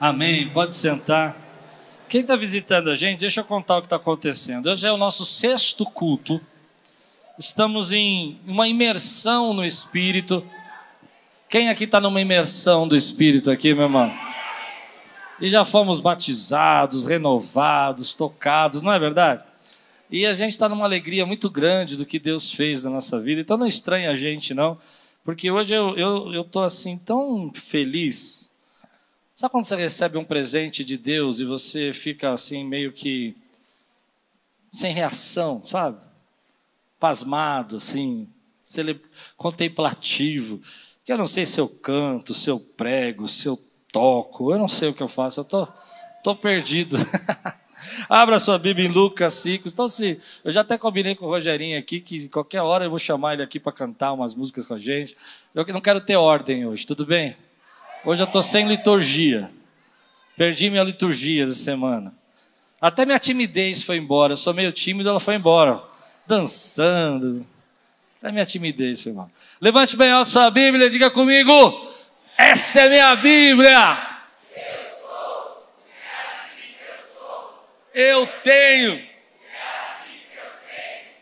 Amém. Pode sentar. Quem está visitando a gente, deixa eu contar o que está acontecendo. Hoje é o nosso sexto culto. Estamos em uma imersão no Espírito. Quem aqui está numa imersão do Espírito aqui, meu irmão? E já fomos batizados, renovados, tocados, não é verdade? E a gente está numa alegria muito grande do que Deus fez na nossa vida. Então não estranha a gente, não. Porque hoje eu estou eu, assim tão feliz. Sabe quando você recebe um presente de Deus e você fica assim meio que sem reação, sabe? Pasmado, assim, contemplativo. Eu não sei se eu canto, se eu prego, se eu toco, eu não sei o que eu faço, eu tô, tô perdido. Abra sua Bíblia em Lucas 5. Então, se eu já até combinei com o Rogerinho aqui que qualquer hora eu vou chamar ele aqui para cantar umas músicas com a gente. Eu não quero ter ordem hoje, tudo bem? Hoje eu estou sem liturgia. Perdi minha liturgia da semana. Até minha timidez foi embora. Eu sou meio tímido, ela foi embora. Dançando. Até minha timidez foi embora. Levante bem alto sua Bíblia e diga comigo: Essa é minha Bíblia. eu tenho.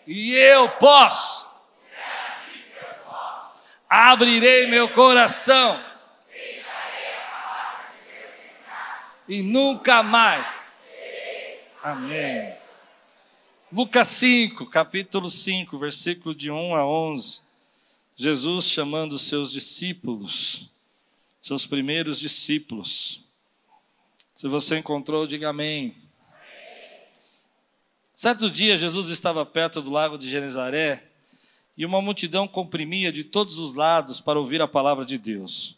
E eu posso. Abrirei meu coração. E nunca mais. Amém. Lucas 5, capítulo 5, versículo de 1 a 11. Jesus chamando os seus discípulos, seus primeiros discípulos. Se você encontrou, diga amém. Certo dia, Jesus estava perto do lago de Genezaré e uma multidão comprimia de todos os lados para ouvir a palavra de Deus.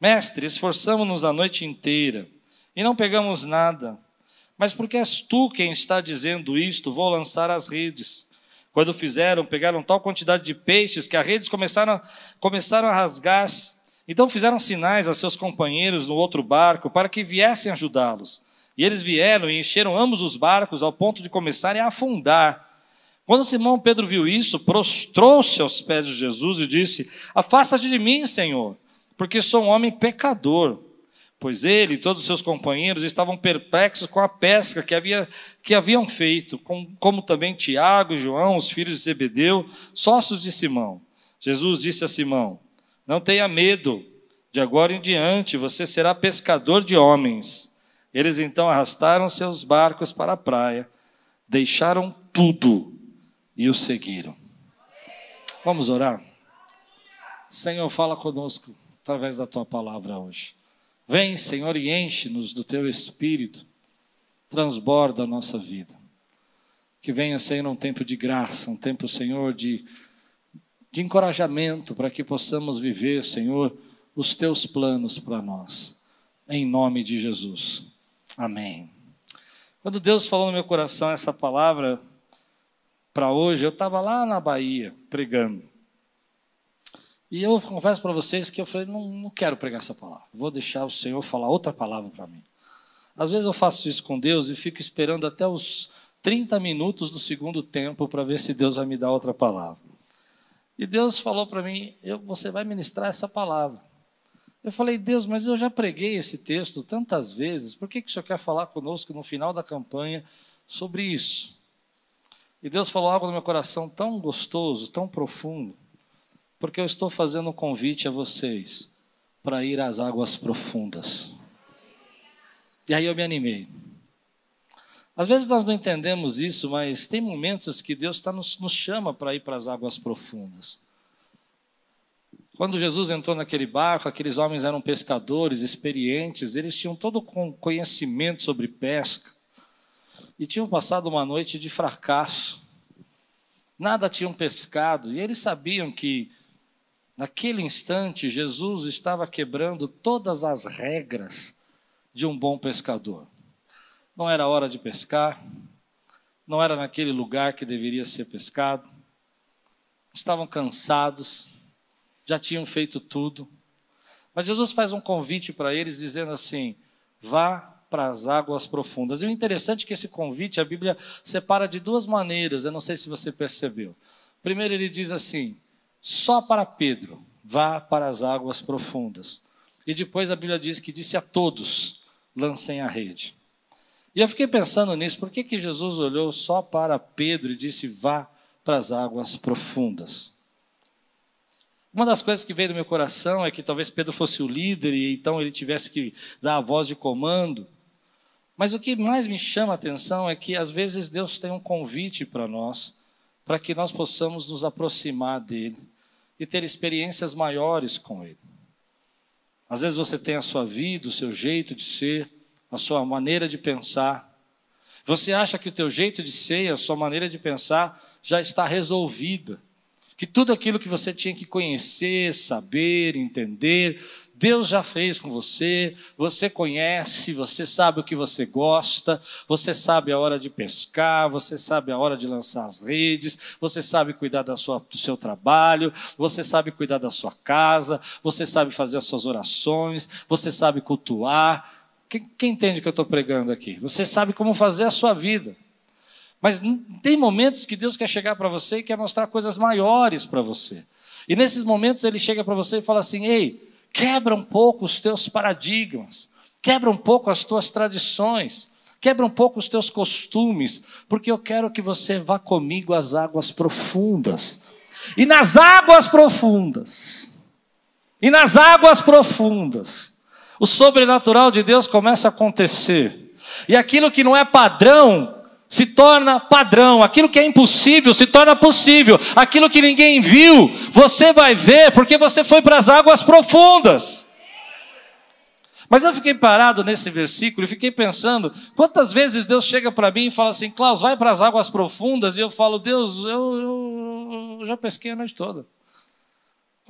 Mestre, esforçamo-nos a noite inteira e não pegamos nada. Mas porque és tu quem está dizendo isto, vou lançar as redes. Quando fizeram, pegaram tal quantidade de peixes que as redes começaram, começaram a rasgar-se. Então fizeram sinais a seus companheiros no outro barco para que viessem ajudá-los. E eles vieram e encheram ambos os barcos ao ponto de começarem a afundar. Quando Simão Pedro viu isso, prostrou-se aos pés de Jesus e disse: Afasta-te de mim, Senhor, porque sou um homem pecador. Pois ele e todos os seus companheiros estavam perplexos com a pesca que, havia, que haviam feito, com, como também Tiago e João, os filhos de Zebedeu, sócios de Simão. Jesus disse a Simão: Não tenha medo, de agora em diante você será pescador de homens. Eles então arrastaram seus barcos para a praia, deixaram tudo e o seguiram. Vamos orar? Senhor, fala conosco através da tua palavra hoje. Vem, Senhor, e enche-nos do teu espírito, transborda a nossa vida. Que venha, Senhor, um tempo de graça, um tempo, Senhor, de, de encorajamento para que possamos viver, Senhor, os teus planos para nós. Em nome de Jesus. Amém. Quando Deus falou no meu coração essa palavra para hoje, eu estava lá na Bahia pregando. E eu confesso para vocês que eu falei, não, não quero pregar essa palavra. Vou deixar o Senhor falar outra palavra para mim. Às vezes eu faço isso com Deus e fico esperando até os 30 minutos do segundo tempo para ver se Deus vai me dar outra palavra. E Deus falou para mim: você vai ministrar essa palavra. Eu falei, Deus, mas eu já preguei esse texto tantas vezes, por que, que o Senhor quer falar conosco no final da campanha sobre isso? E Deus falou algo no meu coração tão gostoso, tão profundo, porque eu estou fazendo um convite a vocês para ir às águas profundas. E aí eu me animei. Às vezes nós não entendemos isso, mas tem momentos que Deus tá nos, nos chama para ir para as águas profundas. Quando Jesus entrou naquele barco, aqueles homens eram pescadores experientes, eles tinham todo o conhecimento sobre pesca e tinham passado uma noite de fracasso. Nada tinham pescado e eles sabiam que naquele instante Jesus estava quebrando todas as regras de um bom pescador. não era hora de pescar, não era naquele lugar que deveria ser pescado, estavam cansados, já tinham feito tudo. Mas Jesus faz um convite para eles, dizendo assim: vá para as águas profundas. E o interessante é que esse convite a Bíblia separa de duas maneiras, eu não sei se você percebeu. Primeiro, ele diz assim: só para Pedro, vá para as águas profundas. E depois a Bíblia diz que disse a todos: lancem a rede. E eu fiquei pensando nisso, por que, que Jesus olhou só para Pedro e disse: vá para as águas profundas? Uma das coisas que veio do meu coração é que talvez Pedro fosse o líder e então ele tivesse que dar a voz de comando. Mas o que mais me chama a atenção é que às vezes Deus tem um convite para nós, para que nós possamos nos aproximar dele e ter experiências maiores com ele. Às vezes você tem a sua vida, o seu jeito de ser, a sua maneira de pensar. Você acha que o teu jeito de ser, a sua maneira de pensar já está resolvida. Que tudo aquilo que você tinha que conhecer, saber, entender, Deus já fez com você, você conhece, você sabe o que você gosta, você sabe a hora de pescar, você sabe a hora de lançar as redes, você sabe cuidar da sua, do seu trabalho, você sabe cuidar da sua casa, você sabe fazer as suas orações, você sabe cultuar. Quem, quem entende o que eu estou pregando aqui? Você sabe como fazer a sua vida. Mas tem momentos que Deus quer chegar para você e quer mostrar coisas maiores para você. E nesses momentos ele chega para você e fala assim: ei, quebra um pouco os teus paradigmas, quebra um pouco as tuas tradições, quebra um pouco os teus costumes, porque eu quero que você vá comigo às águas profundas. E nas águas profundas, e nas águas profundas, o sobrenatural de Deus começa a acontecer. E aquilo que não é padrão se torna padrão, aquilo que é impossível se torna possível, aquilo que ninguém viu, você vai ver, porque você foi para as águas profundas. Mas eu fiquei parado nesse versículo e fiquei pensando: quantas vezes Deus chega para mim e fala assim, Klaus, vai para as águas profundas, e eu falo, Deus, eu, eu, eu já pesquei a noite toda.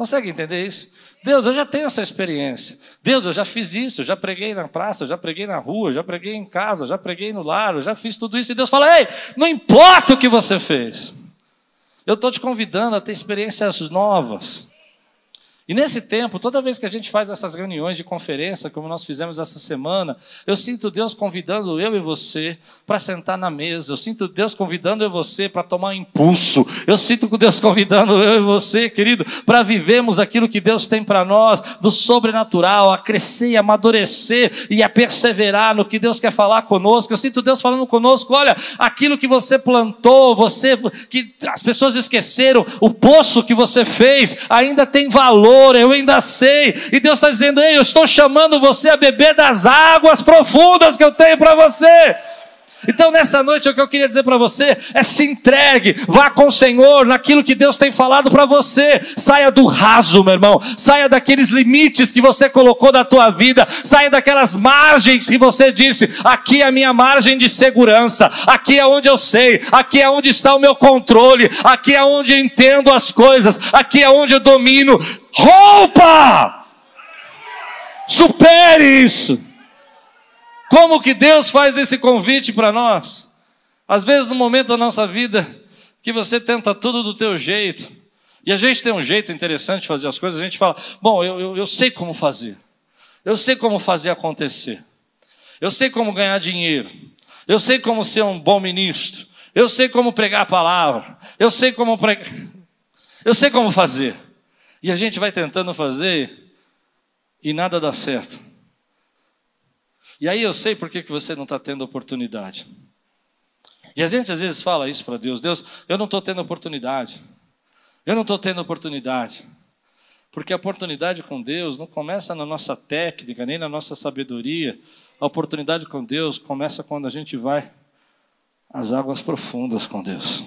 Consegue entender isso? Deus, eu já tenho essa experiência. Deus, eu já fiz isso, eu já preguei na praça, eu já preguei na rua, eu já preguei em casa, eu já preguei no lar, eu já fiz tudo isso. E Deus fala: Ei, não importa o que você fez, eu estou te convidando a ter experiências novas. E nesse tempo, toda vez que a gente faz essas reuniões de conferência, como nós fizemos essa semana, eu sinto Deus convidando eu e você para sentar na mesa. Eu sinto Deus convidando eu e você para tomar impulso. Eu sinto Deus convidando eu e você, querido, para vivermos aquilo que Deus tem para nós, do sobrenatural, a crescer e amadurecer e a perseverar no que Deus quer falar conosco. Eu sinto Deus falando conosco, olha, aquilo que você plantou, você que as pessoas esqueceram, o poço que você fez ainda tem valor eu ainda sei. E Deus está dizendo: Ei, eu estou chamando você a beber das águas profundas que eu tenho para você. Então, nessa noite, o que eu queria dizer para você é se entregue, vá com o Senhor naquilo que Deus tem falado para você. Saia do raso, meu irmão. Saia daqueles limites que você colocou na tua vida. Saia daquelas margens que você disse: aqui é a minha margem de segurança. Aqui é onde eu sei. Aqui é onde está o meu controle. Aqui é onde eu entendo as coisas. Aqui é onde eu domino. Roupa! Supere isso. Como que Deus faz esse convite para nós? Às vezes, no momento da nossa vida, que você tenta tudo do teu jeito, e a gente tem um jeito interessante de fazer as coisas, a gente fala: bom, eu, eu, eu sei como fazer, eu sei como fazer acontecer, eu sei como ganhar dinheiro, eu sei como ser um bom ministro, eu sei como pregar a palavra, eu sei como pregar, eu sei como fazer. E a gente vai tentando fazer e nada dá certo. E aí eu sei por que, você não está tendo oportunidade. E a gente às vezes fala isso para Deus: Deus, eu não estou tendo oportunidade. Eu não estou tendo oportunidade. Porque a oportunidade com Deus não começa na nossa técnica, nem na nossa sabedoria. A oportunidade com Deus começa quando a gente vai às águas profundas com Deus.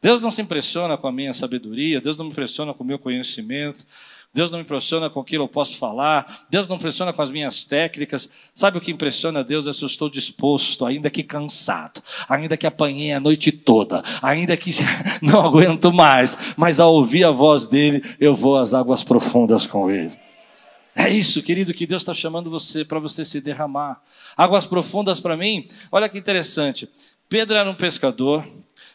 Deus não se impressiona com a minha sabedoria, Deus não me impressiona com o meu conhecimento, Deus não me impressiona com aquilo que eu posso falar, Deus não impressiona com as minhas técnicas. Sabe o que impressiona Deus é se eu estou disposto, ainda que cansado, ainda que apanhei a noite toda, ainda que não aguento mais, mas ao ouvir a voz dele, eu vou às águas profundas com ele. É isso, querido, que Deus está chamando você para você se derramar. Águas profundas para mim, olha que interessante. Pedro era um pescador,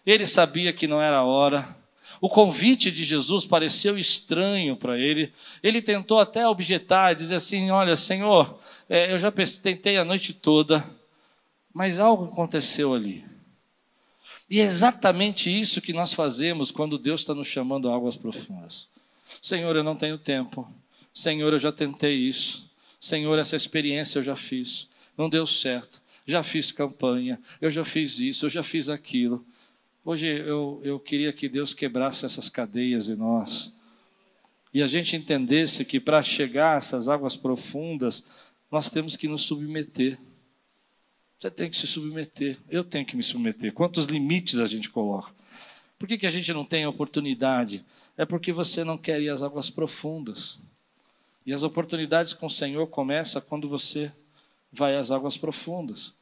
ele sabia que não era a hora. O convite de Jesus pareceu estranho para ele. Ele tentou até objetar, dizer assim: Olha, Senhor, é, eu já tentei a noite toda, mas algo aconteceu ali. E é exatamente isso que nós fazemos quando Deus está nos chamando a águas profundas. Senhor, eu não tenho tempo. Senhor, eu já tentei isso. Senhor, essa experiência eu já fiz. Não deu certo. Já fiz campanha. Eu já fiz isso. Eu já fiz aquilo. Hoje eu, eu queria que Deus quebrasse essas cadeias em nós. E a gente entendesse que para chegar a essas águas profundas, nós temos que nos submeter. Você tem que se submeter. Eu tenho que me submeter. Quantos limites a gente coloca? Por que, que a gente não tem oportunidade? É porque você não quer ir às águas profundas. E as oportunidades com o Senhor começam quando você vai às águas profundas.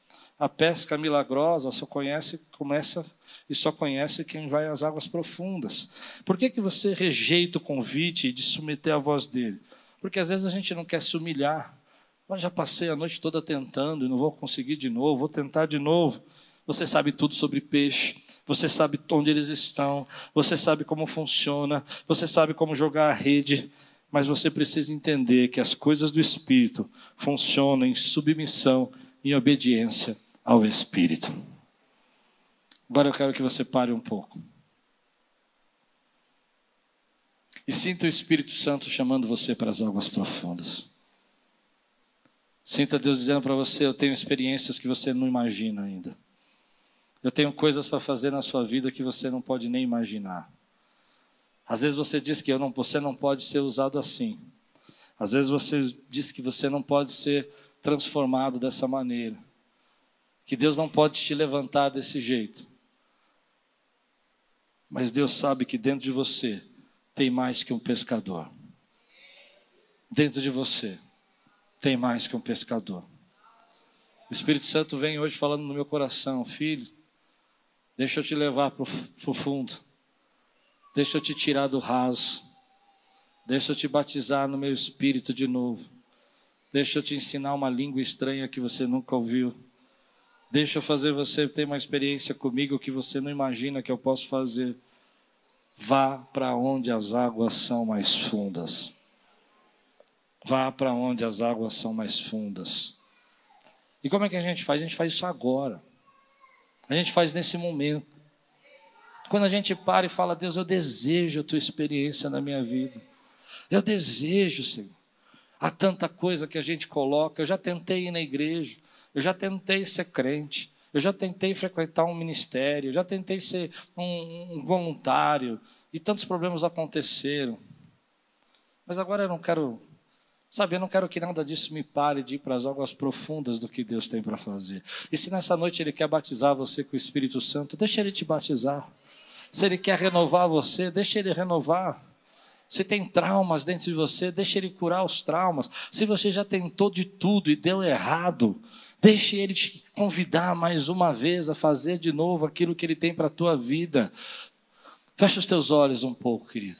A pesca milagrosa só conhece, começa e só conhece quem vai às águas profundas. Por que, que você rejeita o convite de submeter a voz dele? Porque às vezes a gente não quer se humilhar. Mas já passei a noite toda tentando e não vou conseguir de novo, vou tentar de novo. Você sabe tudo sobre peixe, você sabe onde eles estão, você sabe como funciona, você sabe como jogar a rede, mas você precisa entender que as coisas do Espírito funcionam em submissão e obediência ao Espírito. Agora eu quero que você pare um pouco. E sinta o Espírito Santo chamando você para as águas profundas. Sinta Deus dizendo para você: Eu tenho experiências que você não imagina ainda. Eu tenho coisas para fazer na sua vida que você não pode nem imaginar. Às vezes você diz que não, você não pode ser usado assim. Às vezes você diz que você não pode ser transformado dessa maneira. Que Deus não pode te levantar desse jeito. Mas Deus sabe que dentro de você tem mais que um pescador. Dentro de você tem mais que um pescador. O Espírito Santo vem hoje falando no meu coração, filho, deixa eu te levar para o fundo, deixa eu te tirar do raso, deixa eu te batizar no meu espírito de novo, deixa eu te ensinar uma língua estranha que você nunca ouviu, deixa eu fazer você ter uma experiência comigo que você não imagina que eu posso fazer. Vá para onde as águas são mais fundas. Vá para onde as águas são mais fundas. E como é que a gente faz? A gente faz isso agora. A gente faz nesse momento. Quando a gente para e fala, Deus, eu desejo a tua experiência na minha vida. Eu desejo, Senhor. Há tanta coisa que a gente coloca. Eu já tentei ir na igreja. Eu já tentei ser crente. Eu já tentei frequentar um ministério. Eu já tentei ser um, um voluntário. E tantos problemas aconteceram. Mas agora eu não quero Sabe, eu não quero que nada disso me pare de ir para as águas profundas do que Deus tem para fazer. E se nessa noite Ele quer batizar você com o Espírito Santo, deixa Ele te batizar. Se Ele quer renovar você, deixa Ele renovar. Se tem traumas dentro de você, deixa Ele curar os traumas. Se você já tentou de tudo e deu errado, deixe Ele te convidar mais uma vez a fazer de novo aquilo que Ele tem para a tua vida. Fecha os teus olhos um pouco, querido.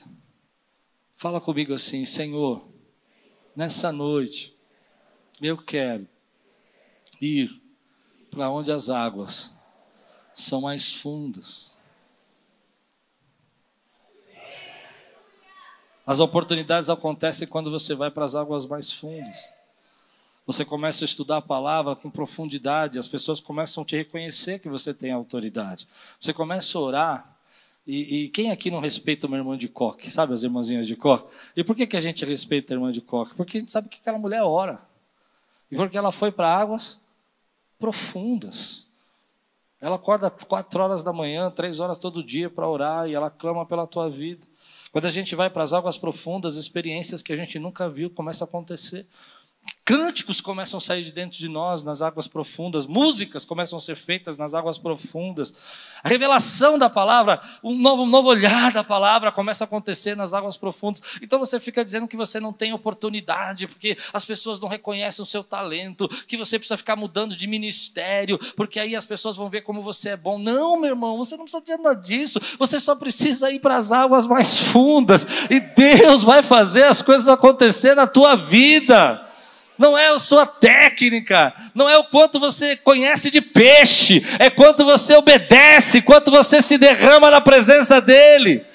Fala comigo assim, Senhor nessa noite, eu quero ir para onde as águas são mais fundas. As oportunidades acontecem quando você vai para as águas mais fundas. Você começa a estudar a palavra com profundidade, as pessoas começam a te reconhecer que você tem autoridade. Você começa a orar e, e, quem aqui não respeita uma irmã de coque? Sabe as irmãzinhas de coque? E por que, que a gente respeita a irmã de coque? Porque a gente sabe que aquela mulher ora. E porque ela foi para águas profundas. Ela acorda quatro horas da manhã, três horas todo dia para orar e ela clama pela tua vida. Quando a gente vai para as águas profundas, experiências que a gente nunca viu começam a acontecer. Cânticos começam a sair de dentro de nós nas águas profundas, músicas começam a ser feitas nas águas profundas, a revelação da palavra, um novo, um novo olhar da palavra começa a acontecer nas águas profundas. Então você fica dizendo que você não tem oportunidade, porque as pessoas não reconhecem o seu talento, que você precisa ficar mudando de ministério, porque aí as pessoas vão ver como você é bom. Não, meu irmão, você não precisa de nada disso, você só precisa ir para as águas mais fundas, e Deus vai fazer as coisas acontecer na tua vida não é a sua técnica, não é o quanto você conhece de peixe, é quanto você obedece, quanto você se derrama na presença dEle.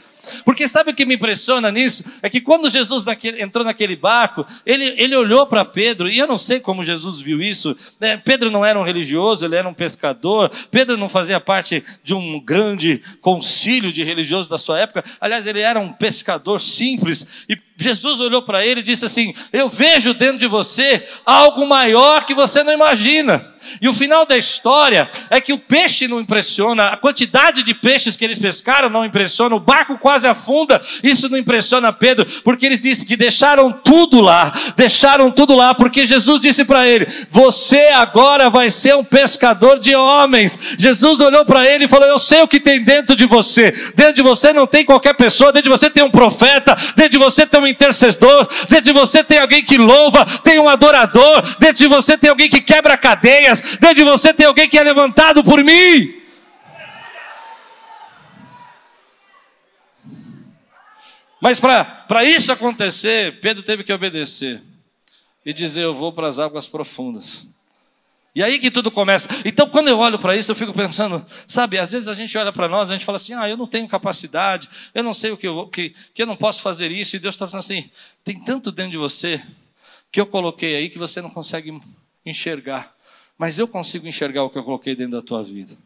Porque sabe o que me impressiona nisso? É que quando Jesus naquele, entrou naquele barco, ele, ele olhou para Pedro, e eu não sei como Jesus viu isso. Né? Pedro não era um religioso, ele era um pescador. Pedro não fazia parte de um grande concílio de religiosos da sua época. Aliás, ele era um pescador simples. E Jesus olhou para ele e disse assim: Eu vejo dentro de você algo maior que você não imagina. E o final da história é que o peixe não impressiona, a quantidade de peixes que eles pescaram não impressiona, o barco quase afunda, isso não impressiona Pedro, porque eles dizem que deixaram tudo lá, deixaram tudo lá, porque Jesus disse para ele: Você agora vai ser um pescador de homens. Jesus olhou para ele e falou: Eu sei o que tem dentro de você, dentro de você não tem qualquer pessoa, dentro de você tem um profeta, dentro de você tem um intercessor, dentro de você tem alguém que louva, tem um adorador, dentro de você tem alguém que quebra cadeias, dentro de você tem alguém que é levantado por mim. Mas para isso acontecer, Pedro teve que obedecer e dizer: Eu vou para as águas profundas. E aí que tudo começa. Então, quando eu olho para isso, eu fico pensando, sabe, às vezes a gente olha para nós, a gente fala assim, ah, eu não tenho capacidade, eu não sei o que eu, que, que eu não posso fazer isso, e Deus está falando assim, tem tanto dentro de você que eu coloquei aí que você não consegue enxergar, mas eu consigo enxergar o que eu coloquei dentro da tua vida.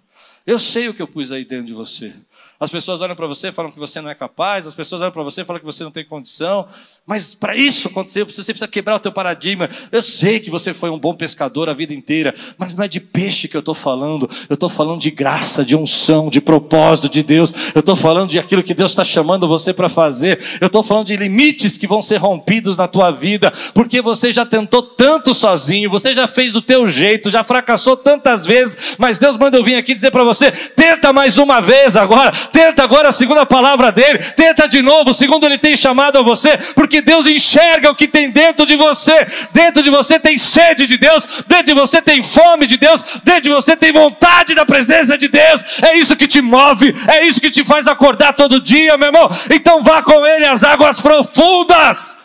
Eu sei o que eu pus aí dentro de você. As pessoas olham para você e falam que você não é capaz, as pessoas olham para você e falam que você não tem condição, mas para isso acontecer, você precisa quebrar o teu paradigma. Eu sei que você foi um bom pescador a vida inteira, mas não é de peixe que eu estou falando, eu estou falando de graça, de unção, de propósito de Deus, eu estou falando de aquilo que Deus está chamando você para fazer, eu estou falando de limites que vão ser rompidos na tua vida, porque você já tentou tanto sozinho, você já fez do teu jeito, já fracassou tantas vezes, mas Deus manda eu vir aqui dizer para você: tenta mais uma vez agora, Tenta agora segundo a palavra dele. Tenta de novo, segundo ele tem chamado a você, porque Deus enxerga o que tem dentro de você. Dentro de você tem sede de Deus, dentro de você tem fome de Deus, dentro de você tem vontade da presença de Deus. É isso que te move, é isso que te faz acordar todo dia, meu irmão. Então vá com ele às águas profundas.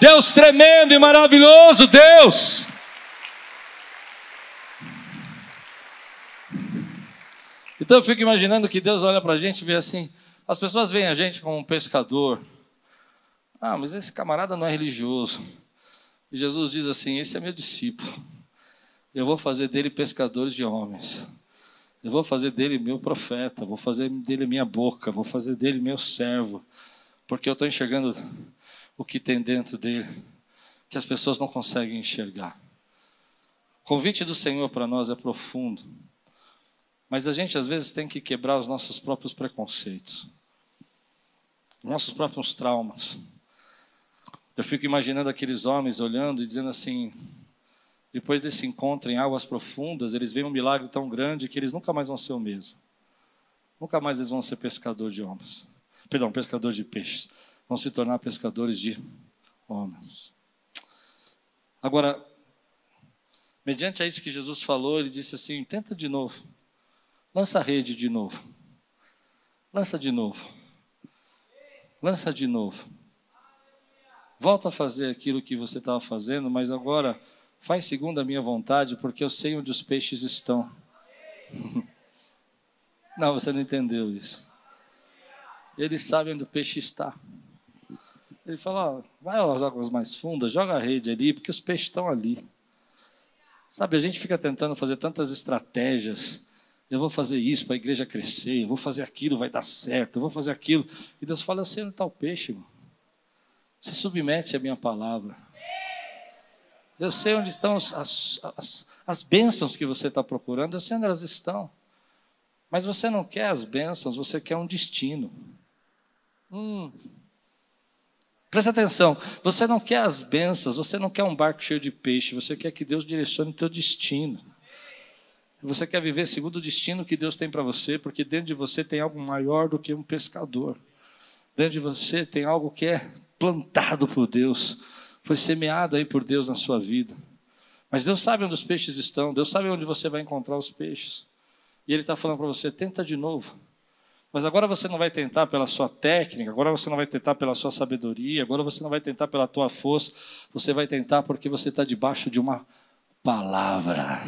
Deus tremendo e maravilhoso, Deus. Então eu fico imaginando que Deus olha para a gente e vê assim: as pessoas veem a gente como um pescador. Ah, mas esse camarada não é religioso. E Jesus diz assim: esse é meu discípulo. Eu vou fazer dele pescadores de homens. Eu vou fazer dele meu profeta. Vou fazer dele minha boca. Vou fazer dele meu servo. Porque eu estou enxergando o que tem dentro dele, que as pessoas não conseguem enxergar. O convite do Senhor para nós é profundo. Mas a gente às vezes tem que quebrar os nossos próprios preconceitos, nossos próprios traumas. Eu fico imaginando aqueles homens olhando e dizendo assim: depois desse encontro em águas profundas, eles veem um milagre tão grande que eles nunca mais vão ser o mesmo. Nunca mais eles vão ser pescador de homens. Perdão, pescador de peixes. Vão se tornar pescadores de homens. Agora, mediante a isso que Jesus falou, ele disse assim: tenta de novo. Lança a rede de novo. Lança de novo. Lança de novo. Volta a fazer aquilo que você estava fazendo, mas agora faz segundo a minha vontade, porque eu sei onde os peixes estão. Não, você não entendeu isso. Ele sabe onde o peixe está. Ele fala: ó, vai às águas mais fundas, joga a rede ali, porque os peixes estão ali. Sabe, a gente fica tentando fazer tantas estratégias eu vou fazer isso para a igreja crescer, eu vou fazer aquilo, vai dar certo, eu vou fazer aquilo. E Deus fala, sei onde está o peixe, irmão. Se submete à minha palavra. Eu sei onde estão as, as, as bênçãos que você está procurando, eu sei onde elas estão. Mas você não quer as bênçãos, você quer um destino. Hum. Presta atenção, você não quer as bênçãos, você não quer um barco cheio de peixe, você quer que Deus direcione o teu destino. Você quer viver segundo o destino que Deus tem para você, porque dentro de você tem algo maior do que um pescador. Dentro de você tem algo que é plantado por Deus, foi semeado aí por Deus na sua vida. Mas Deus sabe onde os peixes estão, Deus sabe onde você vai encontrar os peixes. E Ele está falando para você: tenta de novo. Mas agora você não vai tentar pela sua técnica, agora você não vai tentar pela sua sabedoria, agora você não vai tentar pela tua força, você vai tentar porque você está debaixo de uma palavra.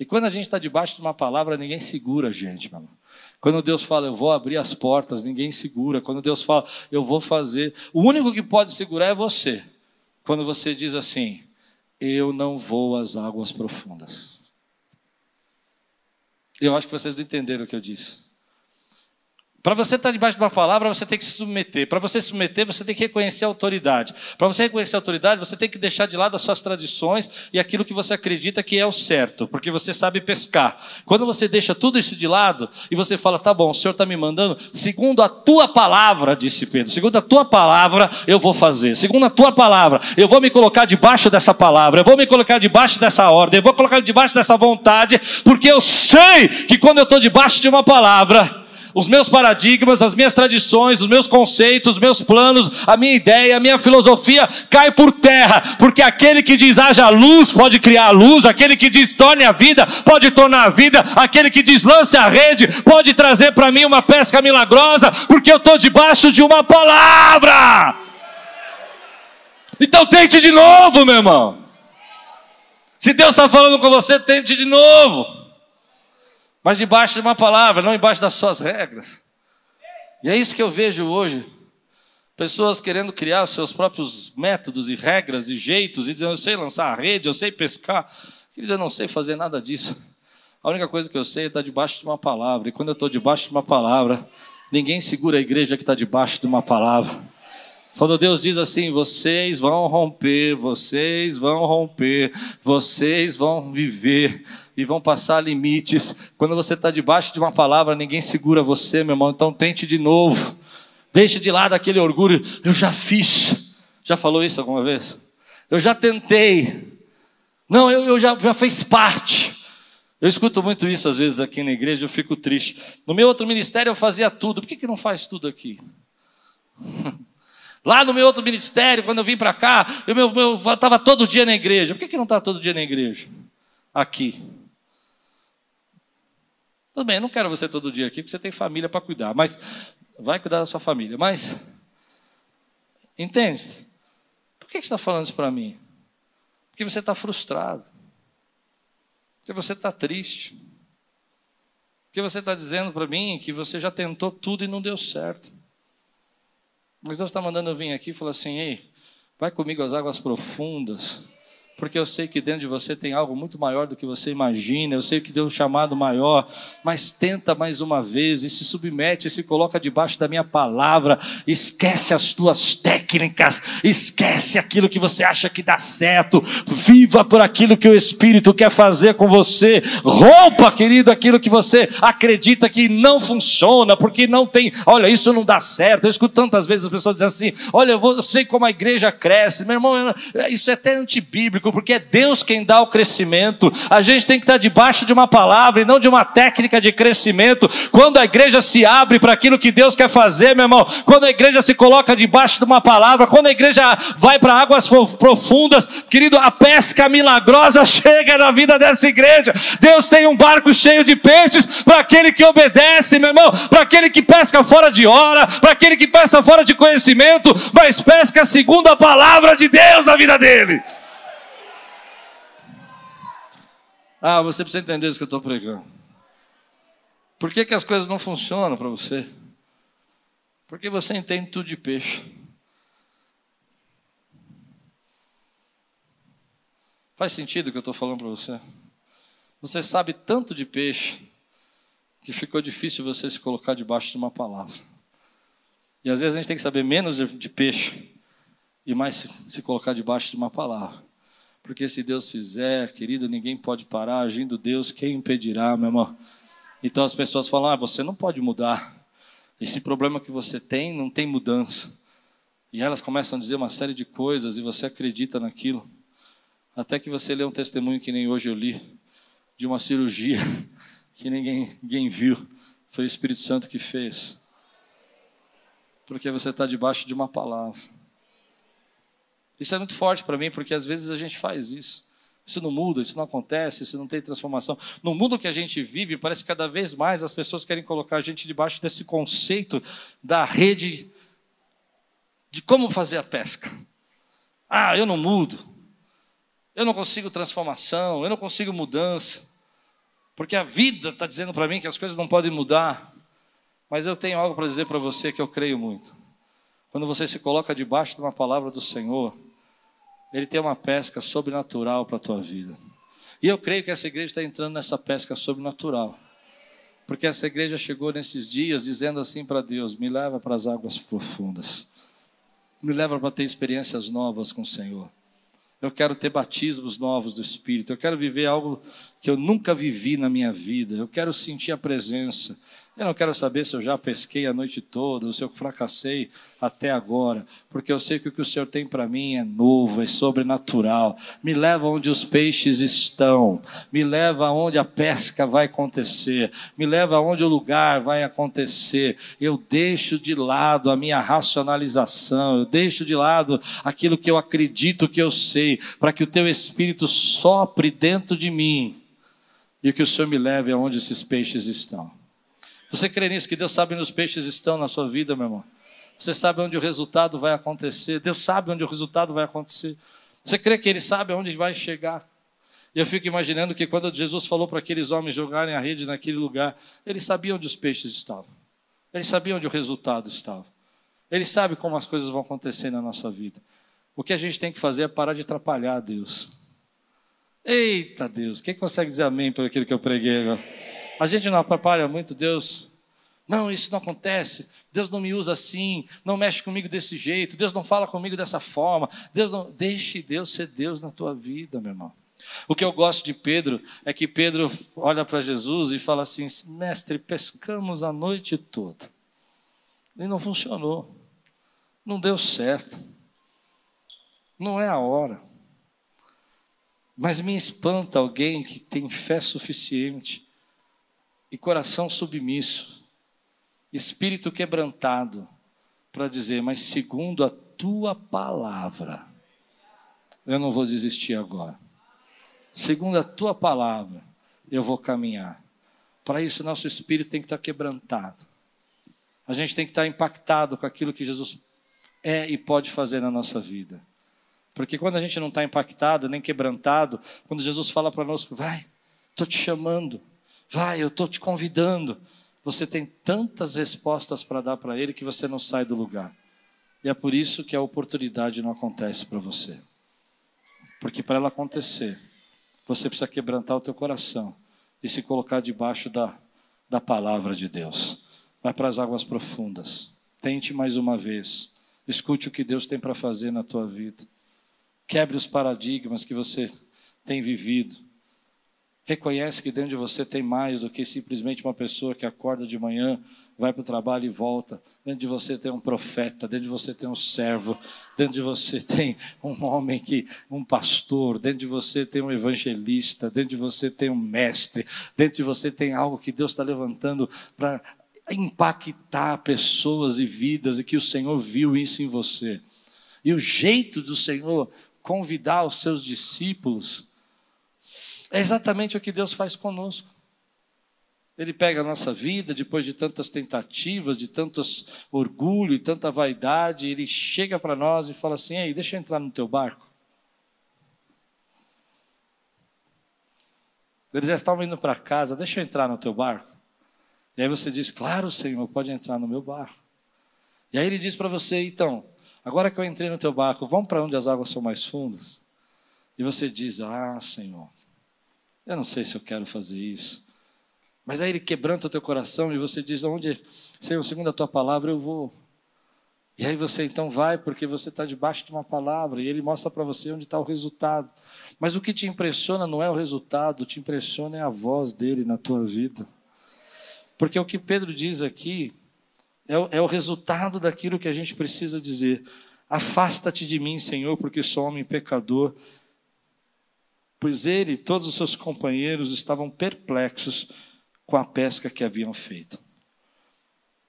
E quando a gente está debaixo de uma palavra, ninguém segura a gente, meu irmão. Quando Deus fala, eu vou abrir as portas, ninguém segura. Quando Deus fala, eu vou fazer, o único que pode segurar é você. Quando você diz assim, eu não vou às águas profundas. Eu acho que vocês não entenderam o que eu disse. Para você estar debaixo de uma palavra, você tem que se submeter. Para você se submeter, você tem que reconhecer a autoridade. Para você reconhecer a autoridade, você tem que deixar de lado as suas tradições e aquilo que você acredita que é o certo, porque você sabe pescar. Quando você deixa tudo isso de lado e você fala, tá bom, o Senhor está me mandando, segundo a tua palavra, disse Pedro, segundo a tua palavra, eu vou fazer. Segundo a tua palavra, eu vou me colocar debaixo dessa palavra, eu vou me colocar debaixo dessa ordem, eu vou colocar debaixo dessa vontade, porque eu sei que quando eu estou debaixo de uma palavra, os meus paradigmas, as minhas tradições, os meus conceitos, os meus planos, a minha ideia, a minha filosofia cai por terra, porque aquele que diz haja luz pode criar a luz, aquele que diz torne a vida pode tornar a vida, aquele que diz lance a rede pode trazer para mim uma pesca milagrosa, porque eu estou debaixo de uma palavra. Então tente de novo, meu irmão. Se Deus está falando com você, tente de novo mas debaixo de uma palavra, não embaixo das suas regras. E é isso que eu vejo hoje. Pessoas querendo criar os seus próprios métodos e regras e jeitos e dizendo: eu sei lançar a rede, eu sei pescar. Querido, eu não sei fazer nada disso. A única coisa que eu sei é estar debaixo de uma palavra. E quando eu estou debaixo de uma palavra, ninguém segura a igreja que está debaixo de uma palavra. Quando Deus diz assim: vocês vão romper, vocês vão romper, vocês vão viver e vão passar limites. Quando você está debaixo de uma palavra, ninguém segura você, meu irmão. Então tente de novo. Deixe de lado aquele orgulho. Eu já fiz. Já falou isso alguma vez? Eu já tentei. Não, eu, eu já, já fez parte. Eu escuto muito isso às vezes aqui na igreja, eu fico triste. No meu outro ministério eu fazia tudo. Por que, que não faz tudo aqui? Lá no meu outro ministério, quando eu vim para cá, eu estava todo dia na igreja. Por que, que não está todo dia na igreja? Aqui. Tudo bem, eu não quero você todo dia aqui, porque você tem família para cuidar, mas vai cuidar da sua família. Mas, entende? Por que você está falando isso para mim? Porque você está frustrado. Porque você está triste. Porque você está dizendo para mim que você já tentou tudo e não deu certo. Mas Deus está mandando eu vir aqui e falar assim: ei, vai comigo às águas profundas porque eu sei que dentro de você tem algo muito maior do que você imagina, eu sei que deu um chamado maior, mas tenta mais uma vez e se submete, e se coloca debaixo da minha palavra, esquece as tuas técnicas, esquece aquilo que você acha que dá certo, viva por aquilo que o Espírito quer fazer com você, rompa, querido, aquilo que você acredita que não funciona, porque não tem, olha, isso não dá certo. Eu escuto tantas vezes as pessoas dizendo assim: olha, eu, vou, eu sei como a igreja cresce, meu irmão, isso é até antibíblico porque é Deus quem dá o crescimento. A gente tem que estar debaixo de uma palavra e não de uma técnica de crescimento. Quando a igreja se abre para aquilo que Deus quer fazer, meu irmão, quando a igreja se coloca debaixo de uma palavra, quando a igreja vai para águas profundas, querido, a pesca milagrosa chega na vida dessa igreja. Deus tem um barco cheio de peixes para aquele que obedece, meu irmão, para aquele que pesca fora de hora, para aquele que pesca fora de conhecimento, mas pesca segundo a palavra de Deus na vida dele. Ah, você precisa entender isso que eu estou pregando. Por que, que as coisas não funcionam para você? Porque você entende tudo de peixe. Faz sentido o que eu estou falando para você? Você sabe tanto de peixe que ficou difícil você se colocar debaixo de uma palavra. E às vezes a gente tem que saber menos de peixe e mais se colocar debaixo de uma palavra. Porque se Deus fizer, querido, ninguém pode parar. Agindo Deus, quem impedirá, meu irmão? Então as pessoas falam: ah, você não pode mudar. Esse problema que você tem não tem mudança. E elas começam a dizer uma série de coisas e você acredita naquilo. Até que você lê um testemunho que nem hoje eu li, de uma cirurgia que ninguém, ninguém viu. Foi o Espírito Santo que fez. Porque você está debaixo de uma palavra. Isso é muito forte para mim, porque às vezes a gente faz isso. Isso não muda, isso não acontece, isso não tem transformação. No mundo que a gente vive, parece que cada vez mais as pessoas querem colocar a gente debaixo desse conceito da rede de como fazer a pesca. Ah, eu não mudo. Eu não consigo transformação, eu não consigo mudança. Porque a vida está dizendo para mim que as coisas não podem mudar. Mas eu tenho algo para dizer para você que eu creio muito. Quando você se coloca debaixo de uma palavra do Senhor, Ele tem uma pesca sobrenatural para a tua vida. E eu creio que essa igreja está entrando nessa pesca sobrenatural. Porque essa igreja chegou nesses dias dizendo assim para Deus: me leva para as águas profundas. Me leva para ter experiências novas com o Senhor. Eu quero ter batismos novos do Espírito. Eu quero viver algo que eu nunca vivi na minha vida. Eu quero sentir a presença. Eu não quero saber se eu já pesquei a noite toda ou se eu fracassei até agora, porque eu sei que o que o Senhor tem para mim é novo, é sobrenatural. Me leva onde os peixes estão, me leva onde a pesca vai acontecer, me leva onde o lugar vai acontecer. Eu deixo de lado a minha racionalização, eu deixo de lado aquilo que eu acredito que eu sei, para que o teu espírito sopre dentro de mim e que o Senhor me leve aonde esses peixes estão. Você crê nisso, que Deus sabe onde os peixes estão na sua vida, meu irmão? Você sabe onde o resultado vai acontecer. Deus sabe onde o resultado vai acontecer. Você crê que Ele sabe onde vai chegar? E eu fico imaginando que quando Jesus falou para aqueles homens jogarem a rede naquele lugar, Ele sabia onde os peixes estavam. Ele sabia onde o resultado estava. Ele sabe como as coisas vão acontecer na nossa vida. O que a gente tem que fazer é parar de atrapalhar Deus. Eita Deus, quem consegue dizer amém por aquilo que eu preguei agora? A gente não atrapalha muito Deus. Não, isso não acontece. Deus não me usa assim, não mexe comigo desse jeito, Deus não fala comigo dessa forma. Deus não deixe Deus ser Deus na tua vida, meu irmão. O que eu gosto de Pedro é que Pedro olha para Jesus e fala assim: "Mestre, pescamos a noite toda". E não funcionou. Não deu certo. Não é a hora. Mas me espanta alguém que tem fé suficiente e coração submisso, espírito quebrantado, para dizer, mas segundo a tua palavra, eu não vou desistir agora. Segundo a tua palavra, eu vou caminhar. Para isso, nosso espírito tem que estar quebrantado. A gente tem que estar impactado com aquilo que Jesus é e pode fazer na nossa vida. Porque quando a gente não está impactado, nem quebrantado, quando Jesus fala para nós, vai, estou te chamando, Vai, eu estou te convidando. Você tem tantas respostas para dar para ele que você não sai do lugar. E é por isso que a oportunidade não acontece para você. Porque para ela acontecer, você precisa quebrantar o teu coração e se colocar debaixo da, da palavra de Deus. Vai para as águas profundas. Tente mais uma vez. Escute o que Deus tem para fazer na tua vida. Quebre os paradigmas que você tem vivido. Reconhece que dentro de você tem mais do que simplesmente uma pessoa que acorda de manhã, vai para o trabalho e volta. Dentro de você tem um profeta, dentro de você tem um servo, dentro de você tem um homem que, um pastor, dentro de você tem um evangelista, dentro de você tem um mestre, dentro de você tem algo que Deus está levantando para impactar pessoas e vidas e que o Senhor viu isso em você. E o jeito do Senhor convidar os seus discípulos é exatamente o que Deus faz conosco. Ele pega a nossa vida, depois de tantas tentativas, de tantos orgulho e tanta vaidade, ele chega para nós e fala assim: Ei, deixa eu entrar no teu barco. Eles já estavam indo para casa, deixa eu entrar no teu barco. E aí você diz: Claro, Senhor, pode entrar no meu barco. E aí ele diz para você: Então, agora que eu entrei no teu barco, vamos para onde as águas são mais fundas? E você diz: Ah, Senhor, eu não sei se eu quero fazer isso. Mas aí ele quebranta o teu coração e você diz: Onde, Senhor, segundo a tua palavra, eu vou. E aí você então vai porque você está debaixo de uma palavra e ele mostra para você onde está o resultado. Mas o que te impressiona não é o resultado, te impressiona é a voz dele na tua vida. Porque o que Pedro diz aqui é o, é o resultado daquilo que a gente precisa dizer. Afasta-te de mim, Senhor, porque sou homem pecador. Pois ele e todos os seus companheiros estavam perplexos com a pesca que haviam feito.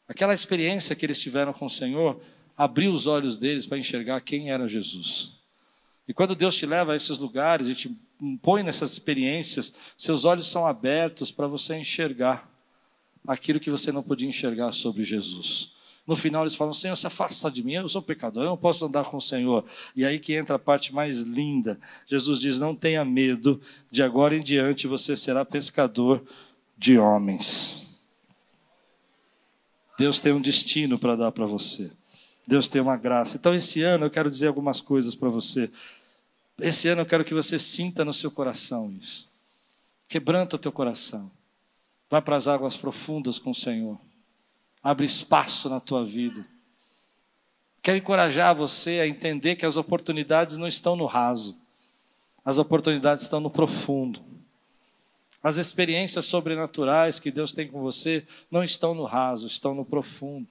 Aquela experiência que eles tiveram com o Senhor abriu os olhos deles para enxergar quem era Jesus. E quando Deus te leva a esses lugares e te põe nessas experiências, seus olhos são abertos para você enxergar aquilo que você não podia enxergar sobre Jesus. No final eles falam: Senhor, se afasta de mim, eu sou pecador, eu não posso andar com o Senhor. E aí que entra a parte mais linda. Jesus diz: Não tenha medo, de agora em diante você será pescador de homens. Deus tem um destino para dar para você. Deus tem uma graça. Então, esse ano eu quero dizer algumas coisas para você. Esse ano eu quero que você sinta no seu coração isso. Quebranta o teu coração. Vai para as águas profundas com o Senhor. Abre espaço na tua vida. Quero encorajar você a entender que as oportunidades não estão no raso. As oportunidades estão no profundo. As experiências sobrenaturais que Deus tem com você não estão no raso, estão no profundo.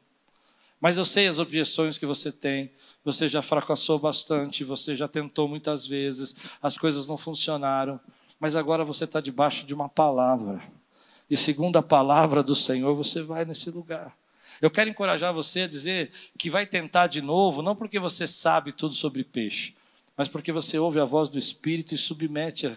Mas eu sei as objeções que você tem. Você já fracassou bastante, você já tentou muitas vezes, as coisas não funcionaram. Mas agora você está debaixo de uma palavra. E segundo a palavra do Senhor, você vai nesse lugar. Eu quero encorajar você a dizer que vai tentar de novo, não porque você sabe tudo sobre peixe, mas porque você ouve a voz do Espírito e submete a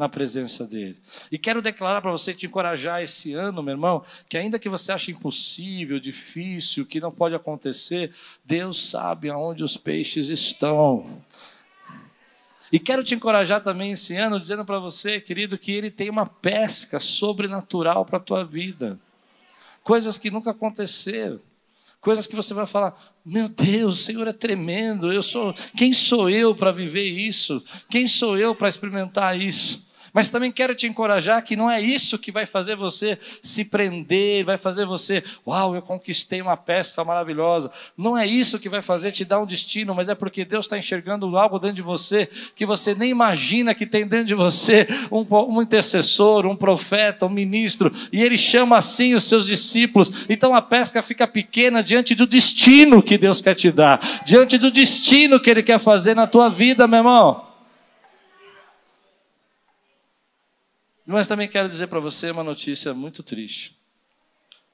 na presença dele. E quero declarar para você te encorajar esse ano, meu irmão, que ainda que você ache impossível, difícil, que não pode acontecer, Deus sabe aonde os peixes estão. E quero te encorajar também esse ano, dizendo para você, querido, que Ele tem uma pesca sobrenatural para a tua vida. Coisas que nunca aconteceram. Coisas que você vai falar: Meu Deus, o Senhor é tremendo. Eu sou, quem sou eu para viver isso? Quem sou eu para experimentar isso? Mas também quero te encorajar que não é isso que vai fazer você se prender, vai fazer você, uau, eu conquistei uma pesca maravilhosa. Não é isso que vai fazer te dar um destino, mas é porque Deus está enxergando algo dentro de você que você nem imagina que tem dentro de você um, um intercessor, um profeta, um ministro, e Ele chama assim os seus discípulos. Então a pesca fica pequena diante do destino que Deus quer te dar, diante do destino que Ele quer fazer na tua vida, meu irmão. Mas também quero dizer para você uma notícia muito triste.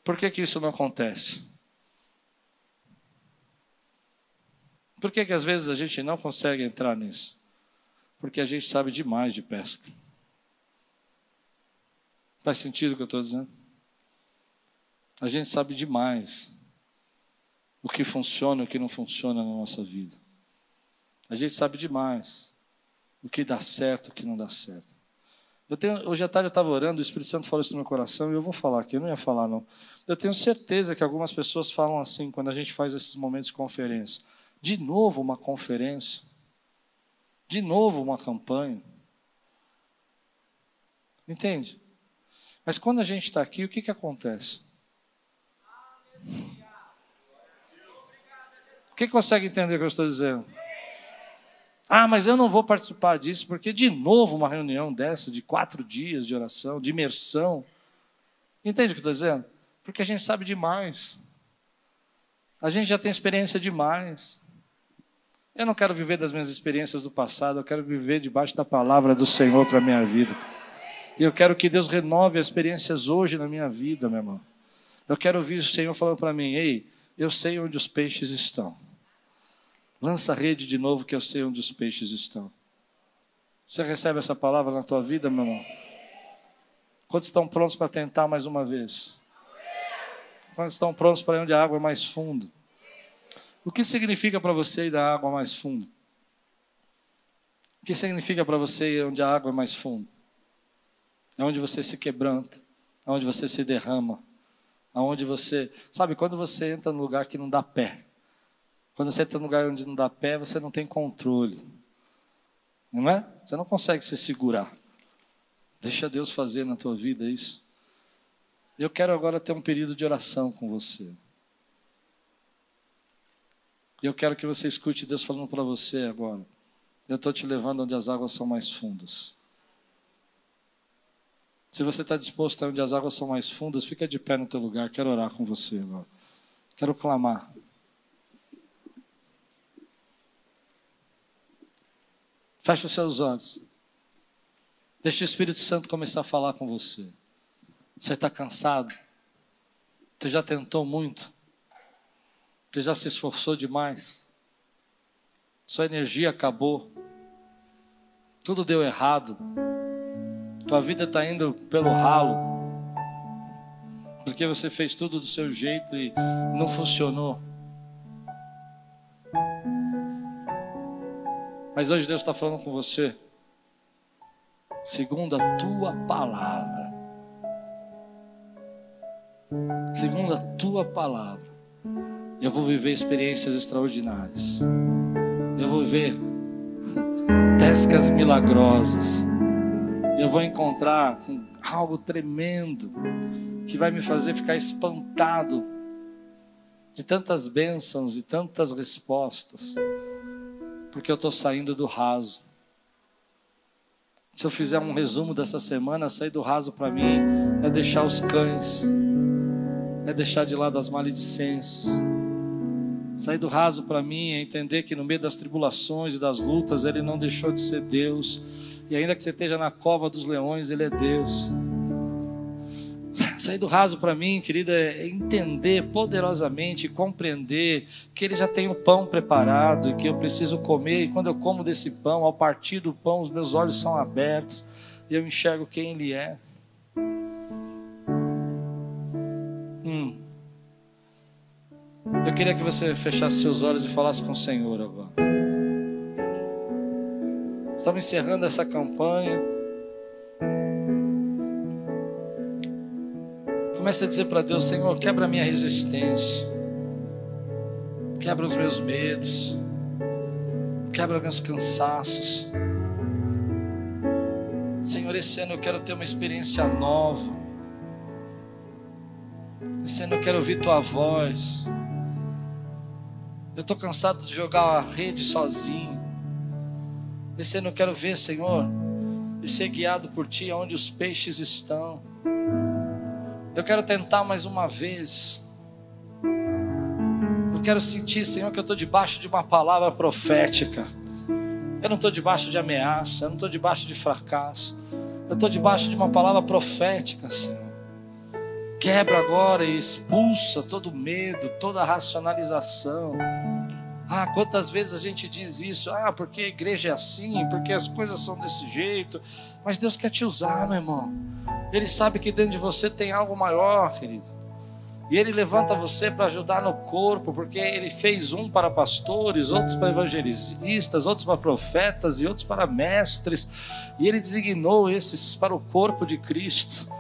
Por que, que isso não acontece? Por que, que às vezes a gente não consegue entrar nisso? Porque a gente sabe demais de pesca. Faz sentido o que eu estou dizendo? A gente sabe demais o que funciona e o que não funciona na nossa vida. A gente sabe demais o que dá certo e o que não dá certo. Eu tenho, hoje à tarde eu estava orando, o Espírito Santo falou isso no meu coração e eu vou falar aqui, eu não ia falar não. Eu tenho certeza que algumas pessoas falam assim quando a gente faz esses momentos de conferência. De novo uma conferência? De novo uma campanha? Entende? Mas quando a gente está aqui, o que, que acontece? Quem consegue entender o que eu estou dizendo? Ah, mas eu não vou participar disso, porque de novo uma reunião dessa, de quatro dias de oração, de imersão. Entende o que eu estou dizendo? Porque a gente sabe demais. A gente já tem experiência demais. Eu não quero viver das minhas experiências do passado, eu quero viver debaixo da palavra do Senhor para a minha vida. E eu quero que Deus renove as experiências hoje na minha vida, meu irmão. Eu quero ouvir o Senhor falando para mim: ei, eu sei onde os peixes estão. Lança a rede de novo, que eu sei onde os peixes estão. Você recebe essa palavra na tua vida, meu irmão? Quantos estão prontos para tentar mais uma vez? Quantos estão prontos para ir onde a água é mais fundo? O que significa para você ir da água mais fundo? O que significa para você ir onde a água é mais fundo? É onde você se quebranta, é onde você se derrama, aonde você, sabe, quando você entra num lugar que não dá pé. Quando você está num lugar onde não dá pé, você não tem controle. Não é? Você não consegue se segurar. Deixa Deus fazer na tua vida isso. Eu quero agora ter um período de oração com você. Eu quero que você escute Deus falando para você agora. Eu estou te levando onde as águas são mais fundas. Se você está disposto a onde as águas são mais fundas, fica de pé no teu lugar. Quero orar com você agora. Quero clamar. Feche os seus olhos. Deixe o Espírito Santo começar a falar com você. Você está cansado? Você já tentou muito? Você já se esforçou demais? Sua energia acabou. Tudo deu errado. Tua vida está indo pelo ralo. Porque você fez tudo do seu jeito e não funcionou. Mas hoje Deus está falando com você, segundo a tua palavra. Segundo a tua palavra, eu vou viver experiências extraordinárias. Eu vou viver pescas milagrosas. Eu vou encontrar algo tremendo que vai me fazer ficar espantado de tantas bênçãos e tantas respostas porque eu estou saindo do raso. Se eu fizer um resumo dessa semana, sair do raso para mim é deixar os cães, é deixar de lado as maledicências. Sair do raso para mim é entender que no meio das tribulações e das lutas, Ele não deixou de ser Deus. E ainda que você esteja na cova dos leões, Ele é Deus. Sair do raso para mim, querida, é entender poderosamente, compreender que Ele já tem o pão preparado e que eu preciso comer. E quando eu como desse pão, ao partir do pão, os meus olhos são abertos e eu enxergo quem Ele é. Hum. Eu queria que você fechasse seus olhos e falasse com o Senhor agora. Estamos encerrando essa campanha. Comece a dizer para Deus: Senhor, quebra a minha resistência, quebra os meus medos, quebra meus cansaços. Senhor, esse ano eu quero ter uma experiência nova. Esse ano eu quero ouvir tua voz. Eu estou cansado de jogar a rede sozinho. Esse ano eu quero ver, Senhor, e ser guiado por Ti onde os peixes estão. Eu quero tentar mais uma vez. Eu quero sentir, Senhor, que eu estou debaixo de uma palavra profética. Eu não estou debaixo de ameaça, eu não estou debaixo de fracasso. Eu estou debaixo de uma palavra profética, Senhor. Quebra agora e expulsa todo medo, toda racionalização. Ah, quantas vezes a gente diz isso? Ah, porque a igreja é assim, porque as coisas são desse jeito. Mas Deus quer te usar, meu irmão. Ele sabe que dentro de você tem algo maior, querido. E ele levanta você para ajudar no corpo, porque ele fez um para pastores, outros para evangelistas, outros para profetas e outros para mestres. E ele designou esses para o corpo de Cristo.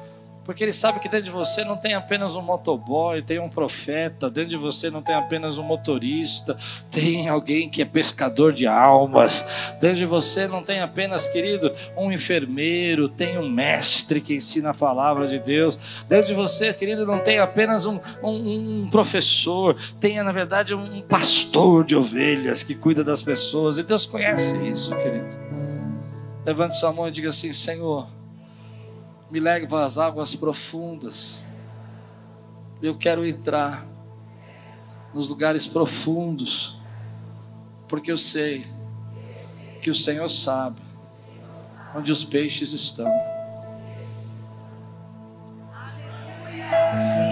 Porque ele sabe que dentro de você não tem apenas um motoboy, tem um profeta, dentro de você não tem apenas um motorista, tem alguém que é pescador de almas. Dentro de você não tem apenas, querido, um enfermeiro, tem um mestre que ensina a palavra de Deus. Dentro de você, querido, não tem apenas um, um, um professor, tem na verdade um pastor de ovelhas que cuida das pessoas. E Deus conhece isso, querido. Levante sua mão e diga assim: Senhor me leva às águas profundas. Eu quero entrar nos lugares profundos, porque eu sei que o Senhor sabe onde os peixes estão. Aleluia.